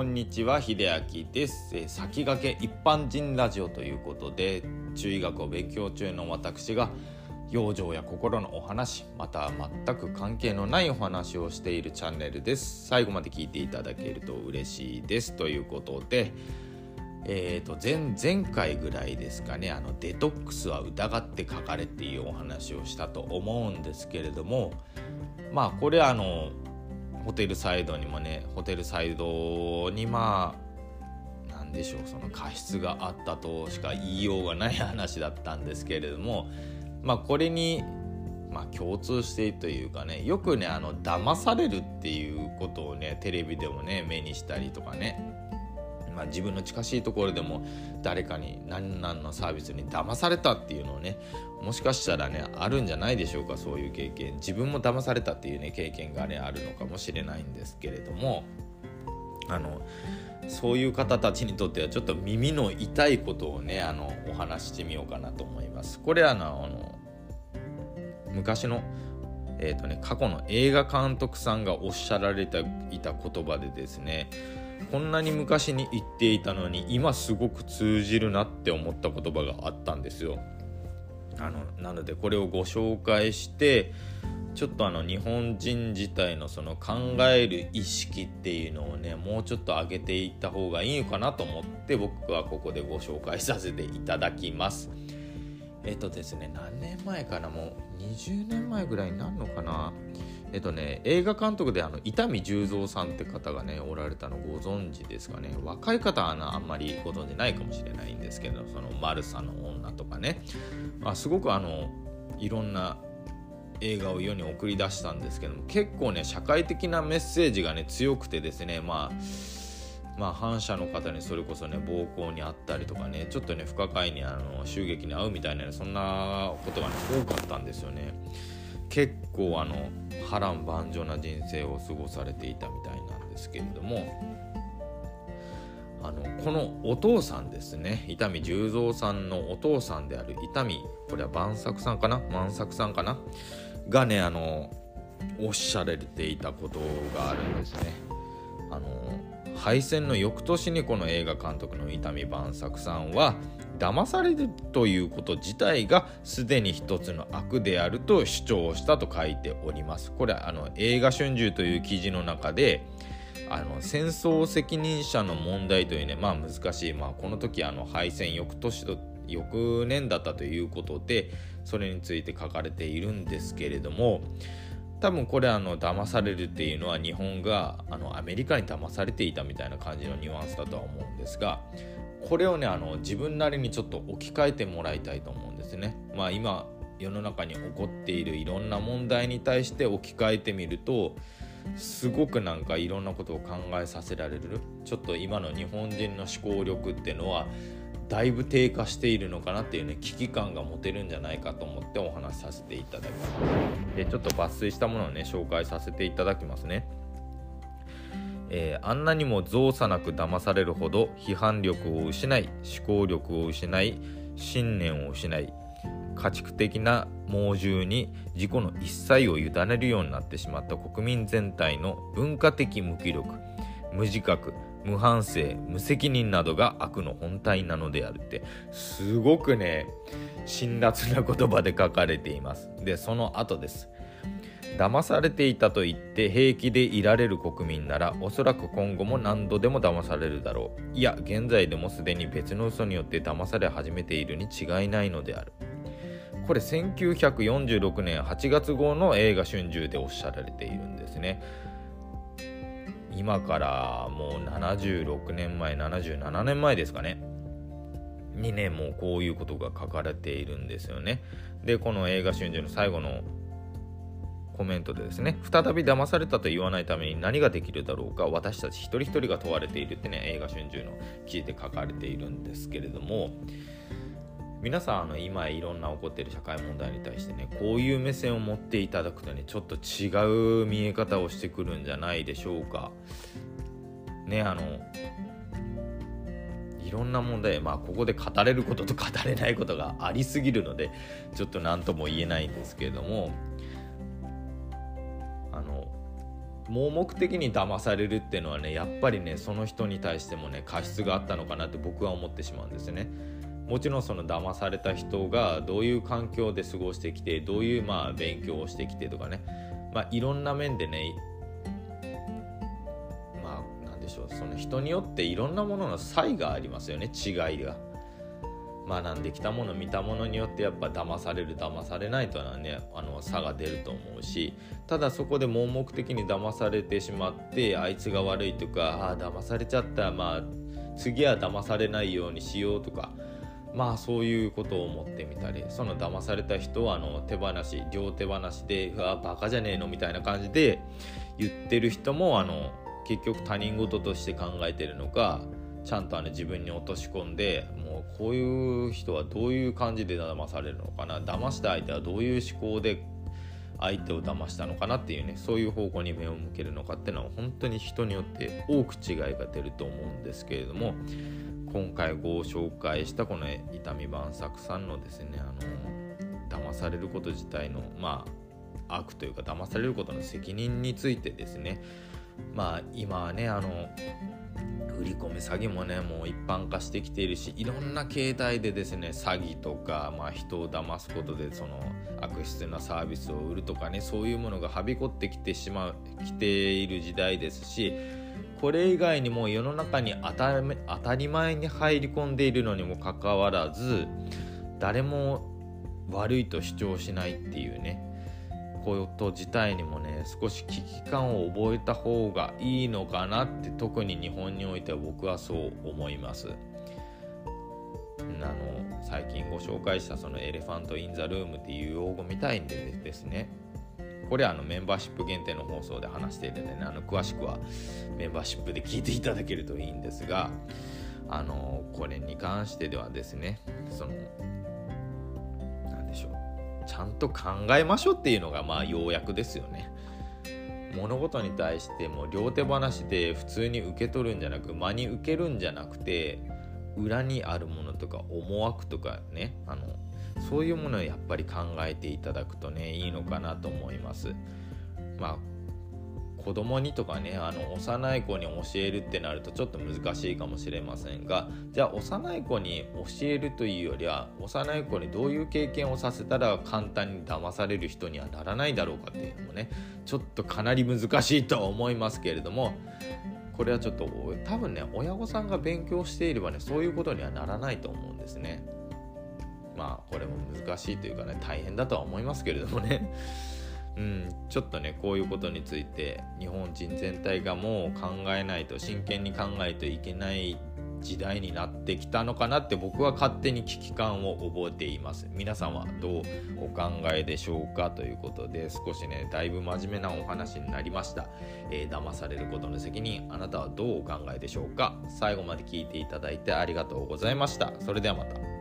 こんにちは秀明です、えー、先駆け一般人ラジオということで中医学を勉強中の私が養生や心のお話また全く関係のないお話をしているチャンネルです。最後まで聞いていただけると嬉しいです。ということでえーと前前回ぐらいですかねあのデトックスは疑って書かれっていうお話をしたと思うんですけれどもまあこれあのホテルサイドにもねホテルサイドにまあ何でしょうその過失があったとしか言いようがない話だったんですけれどもまあこれにまあ、共通しているというかねよくねあの騙されるっていうことをねテレビでもね目にしたりとかねまあ、自分の近しいところでも誰かに何々のサービスに騙されたっていうのをねもしかしたらねあるんじゃないでしょうかそういう経験自分も騙されたっていうね経験がねあるのかもしれないんですけれどもあのそういう方たちにとってはちょっと耳の痛いことをねあのお話してみようかなと思います。これはあの昔のえーとね、過去の映画監督さんがおっしゃられていた言葉でですねこんなに昔に言っていたのに今すごく通じるなって思った言葉があったんですよ。あのなのでこれをご紹介してちょっとあの日本人自体のその考える意識っていうのをねもうちょっと上げていった方がいいのかなと思って僕はここでご紹介させていただきます。えっとですね何年前かな？もう20年前ぐらいになるのかな？っとね、映画監督であの伊丹十三さんって方がねおられたのご存知ですかね若い方はあんまりご存知ないかもしれないんですけどその「マルサの女」とかねあすごくあのいろんな映画を世に送り出したんですけども結構ね社会的なメッセージがね強くてですねまあまあ、反社の方にそれこそね暴行にあったりとかねちょっとね不可解にあの襲撃に遭うみたいな、ね、そんなことがね多かったんですよね。結構あの波乱万丈な人生を過ごされていたみたいなんですけれどもあのこのお父さんですね。伊丹十三さんのお父さんである伊丹これは万作さんかな？万作さんかな？がねあのおっしゃられていたことがあるんですね。あの敗戦の翌年にこの映画監督の伊丹万作さんは騙されるということ自体がすでに一つの悪であると主張したと書いております。これはあの映画春秋という記事の中であの戦争責任者の問題というねまあ難しい、まあ、この時あの敗戦翌年と翌年だったということでそれについて書かれているんですけれども多分これあの騙されるっていうのは日本があのアメリカに騙されていたみたいな感じのニュアンスだとは思うんですがこれをねあの自分なりにちょっと置き換えてもらいたいと思うんですね。まあ、今世の中に起こっているいろんな問題に対して置き換えてみるとすごくなんかいろんなことを考えさせられる。ちょっと今の日本人の思考力っていうのはだいぶ低下しているのかなっていうね危機感が持てるんじゃないかと思ってお話しさせていただきます。でちょっと抜粋したものをね紹介させていただきますね。えー、あんなにも造作なく騙されるほど批判力を失い思考力を失い信念を失い家畜的な猛獣に自己の一切を委ねるようになってしまった国民全体の文化的無気力無自覚無反省無責任などが悪の本体なのであるってすごくね辛辣な言葉で書かれています。でその後です。騙されていたと言って平気でいられる国民ならおそらく今後も何度でも騙されるだろう。いや現在でもすでに別の嘘によって騙され始めているに違いないのである。これ1946年8月号の映画春秋でおっしゃられているんですね。今からもう76年前77年前ですかね。にねもうこういうことが書かれているんですよね。でこの映画春秋の最後のコメントでですね再び騙されたと言わないために何ができるだろうか私たち一人一人が問われているってね映画春秋の記事で書かれているんですけれども皆さんあの今いろんな起こっている社会問題に対してねこういう目線を持っていただくとねちょっと違う見え方をしてくるんじゃないでしょうか。ねあのいろんな問題まあここで語れることと語れないことがありすぎるのでちょっと何とも言えないんですけれども盲目的に騙されるっていうのはねやっぱりねその人に対してもね過失があったのかなって僕は思ってしまうんですね。もちろんその騙された人がどういう環境で過ごしてきてどういうまあ勉強をしてきてとかね、まあ、いろんな面でねまあなんでしょうその人によっていろんなものの差異がありますよね違いが。学んできたもの見たものによってやっぱ騙される騙されないとはねあの差が出ると思うしただそこで盲目的に騙されてしまってあいつが悪いとかああ騙されちゃったまあ次は騙されないようにしようとかまあそういうことを思ってみたりその騙された人はあの手放し両手放しで「うわバカじゃねえの」みたいな感じで言ってる人もあの結局他人事として考えてるのかちゃんとあの自分に落とし込んでこういう人はどういう感じで騙されるのかな？騙した相手はどういう思考で相手を騙したのかなっていうねそういう方向に目を向けるのかっていうのは本当に人によって多く違いが出ると思うんですけれども今回ご紹介したこの痛み万作さんのですねあの騙されること自体のまあ悪というか騙されることの責任についてですね。まあ今はねあの振り込め詐欺もねもう一般化してきているしいろんな形態でですね詐欺とか、まあ、人を騙すことでその悪質なサービスを売るとかねそういうものがはびこってきてしまうきている時代ですしこれ以外にも世の中に当たり前に入り込んでいるのにもかかわらず誰も悪いと主張しないっていうねこと自体にもね少し危機感を覚えた方がいいのかなって特に日本においては僕はそう思います。あの最近ご紹介したその elephant in the room っていう用語みたいんでですねこれはあのメンバーシップ限定の放送で話していてねあの詳しくはメンバーシップで聞いていただけるといいんですがあのこれに関してではですねそのちゃんと考えましょうっていうのがまあ要約ですよね。物事に対しても両手放しで普通に受け取るんじゃなく真に受けるんじゃなくて裏にあるものとか思惑とかねあのそういうものをやっぱり考えていただくとねいいのかなと思います。まあ子供にとかねあの幼い子に教えるってなるとちょっと難しいかもしれませんがじゃあ幼い子に教えるというよりは幼い子にどういう経験をさせたら簡単に騙される人にはならないだろうかっていうのもねちょっとかなり難しいとは思いますけれどもこれはちょっと多分ね親御さんが勉強していればねそういうことにはならないと思うんですね。まあこれも難しいというかね大変だとは思いますけれどもねうん、ちょっとねこういうことについて日本人全体がもう考えないと真剣に考えていけない時代になってきたのかなって僕は勝手に危機感を覚えています。皆さんはどうお考えでしょうかということで少しねだいぶ真面目なお話になりました、えー、騙されることの責任あなたはどうお考えでしょうか。最後まで聞いていただいてありがとうございました。それではまた。